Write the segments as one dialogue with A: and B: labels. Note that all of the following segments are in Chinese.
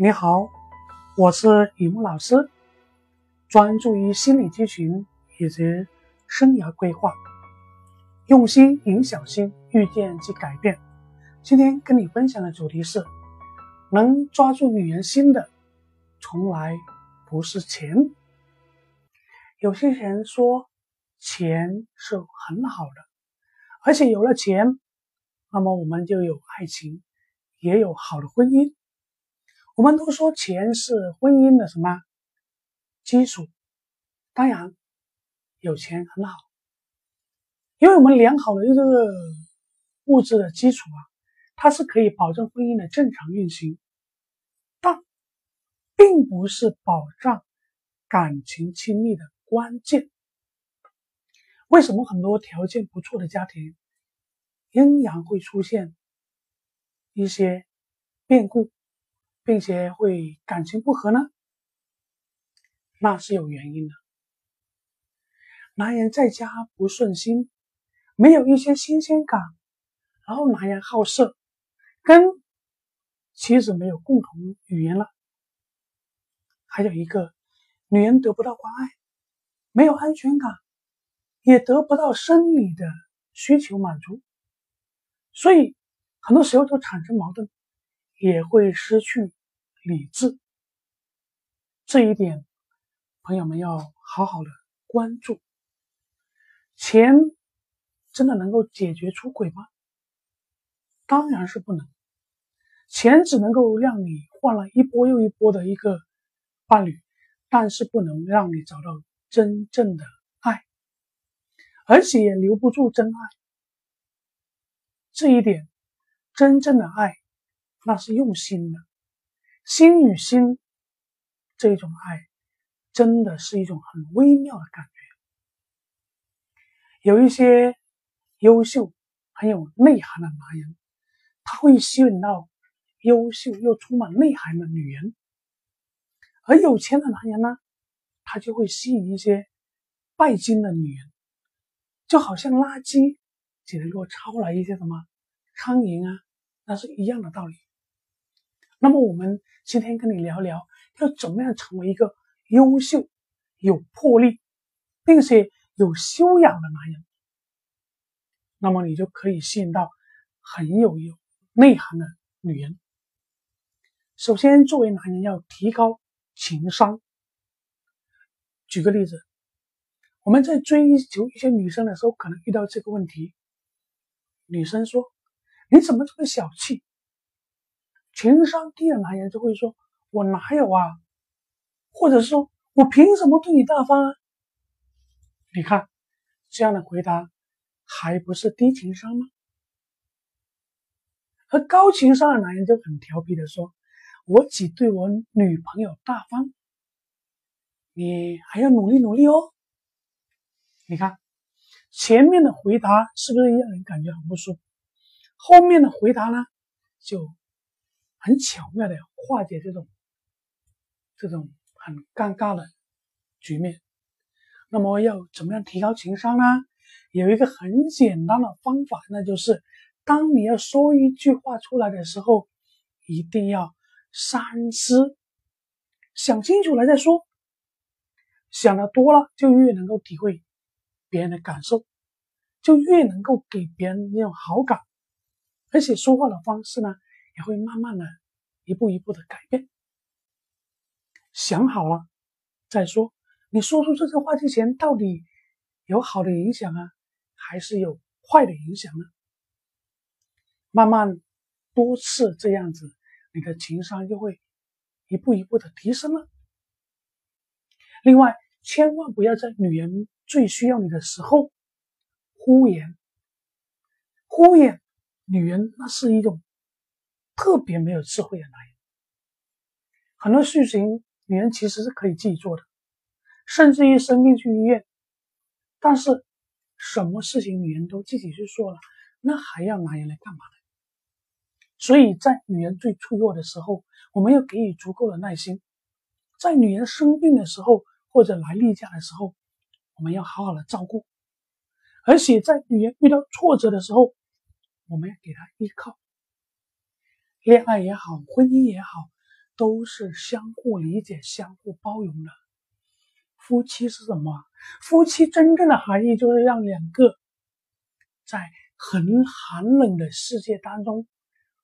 A: 你好，我是雨木老师，专注于心理咨询以及生涯规划，用心引小心，遇见即改变。今天跟你分享的主题是：能抓住女人心的，从来不是钱。有些人说钱是很好的，而且有了钱，那么我们就有爱情，也有好的婚姻。我们都说钱是婚姻的什么基础？当然，有钱很好，因为我们良好的一个物质的基础啊，它是可以保证婚姻的正常运行，但并不是保障感情亲密的关键。为什么很多条件不错的家庭，仍然会出现一些变故？并且会感情不和呢？那是有原因的。男人在家不顺心，没有一些新鲜感，然后男人好色，跟妻子没有共同语言了。还有一个，女人得不到关爱，没有安全感，也得不到生理的需求满足，所以很多时候都产生矛盾，也会失去。理智这一点，朋友们要好好的关注。钱真的能够解决出轨吗？当然是不能。钱只能够让你换了一波又一波的一个伴侣，但是不能让你找到真正的爱，而且也留不住真爱。这一点，真正的爱，那是用心的。心与心这种爱，真的是一种很微妙的感觉。有一些优秀、很有内涵的男人，他会吸引到优秀又充满内涵的女人；而有钱的男人呢，他就会吸引一些拜金的女人，就好像垃圾只能够抄来一些什么苍蝇啊，那是一样的道理。那么我们今天跟你聊聊，要怎么样成为一个优秀、有魄力，并且有修养的男人。那么你就可以吸引到很有有内涵的女人。首先，作为男人要提高情商。举个例子，我们在追求一些女生的时候，可能遇到这个问题：女生说：“你怎么这么小气？”情商低的男人就会说：“我哪有啊？”或者说：“我凭什么对你大方啊？”你看，这样的回答还不是低情商吗？而高情商的男人就很调皮的说：“我只对我女朋友大方，你还要努力努力哦。”你看，前面的回答是不是让人感觉很不舒服？后面的回答呢，就。很巧妙的化解这种这种很尴尬的局面。那么要怎么样提高情商呢？有一个很简单的方法，那就是当你要说一句话出来的时候，一定要三思，想清楚了再说。想的多了，就越能够体会别人的感受，就越能够给别人那种好感，而且说话的方式呢。也会慢慢的一步一步的改变。想好了再说，你说出这句话之前，到底有好的影响啊，还是有坏的影响呢？慢慢多次这样子，你的情商就会一步一步的提升了。另外，千万不要在女人最需要你的时候敷衍，敷衍女人那是一种。特别没有智慧的男人，很多事情女人其实是可以自己做的，甚至于生病去医院，但是什么事情女人都自己去做了，那还要男人来干嘛呢？所以在女人最脆弱的时候，我们要给予足够的耐心；在女人生病的时候或者来例假的时候，我们要好好的照顾；而且在女人遇到挫折的时候，我们要给她依靠。恋爱也好，婚姻也好，都是相互理解、相互包容的。夫妻是什么？夫妻真正的含义就是让两个在很寒冷的世界当中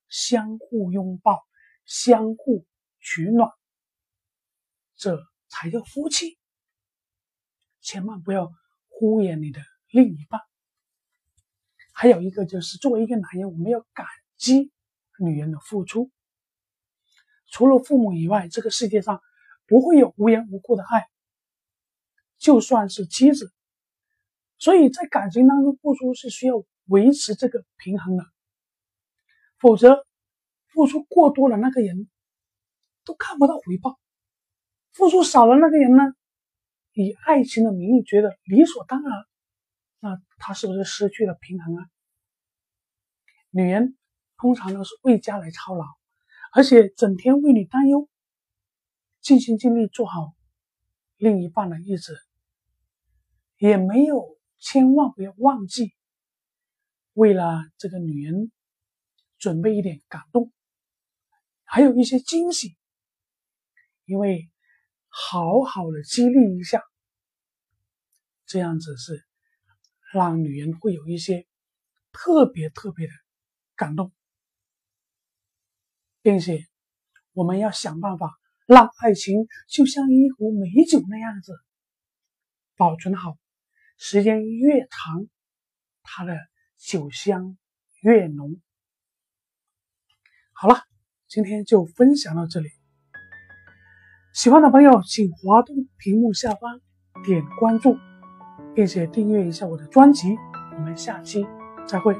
A: 相互拥抱、相互取暖，这才叫夫妻。千万不要敷衍你的另一半。还有一个就是，作为一个男人，我们要感激女人的付出。除了父母以外，这个世界上不会有无缘无故的爱。就算是妻子，所以在感情当中付出是需要维持这个平衡的，否则付出过多了，那个人都看不到回报；付出少了，那个人呢，以爱情的名义觉得理所当然，那他是不是失去了平衡啊？女人通常都是为家来操劳，而且整天为你担忧，尽心尽力做好另一半的日子。也没有，千万不要忘记，为了这个女人准备一点感动，还有一些惊喜，因为好好的激励一下，这样子是让女人会有一些特别特别的感动，并且我们要想办法让爱情就像一壶美酒那样子保存好。时间越长，它的酒香越浓。好了，今天就分享到这里。喜欢的朋友，请滑动屏幕下方点关注，并且订阅一下我的专辑。我们下期再会。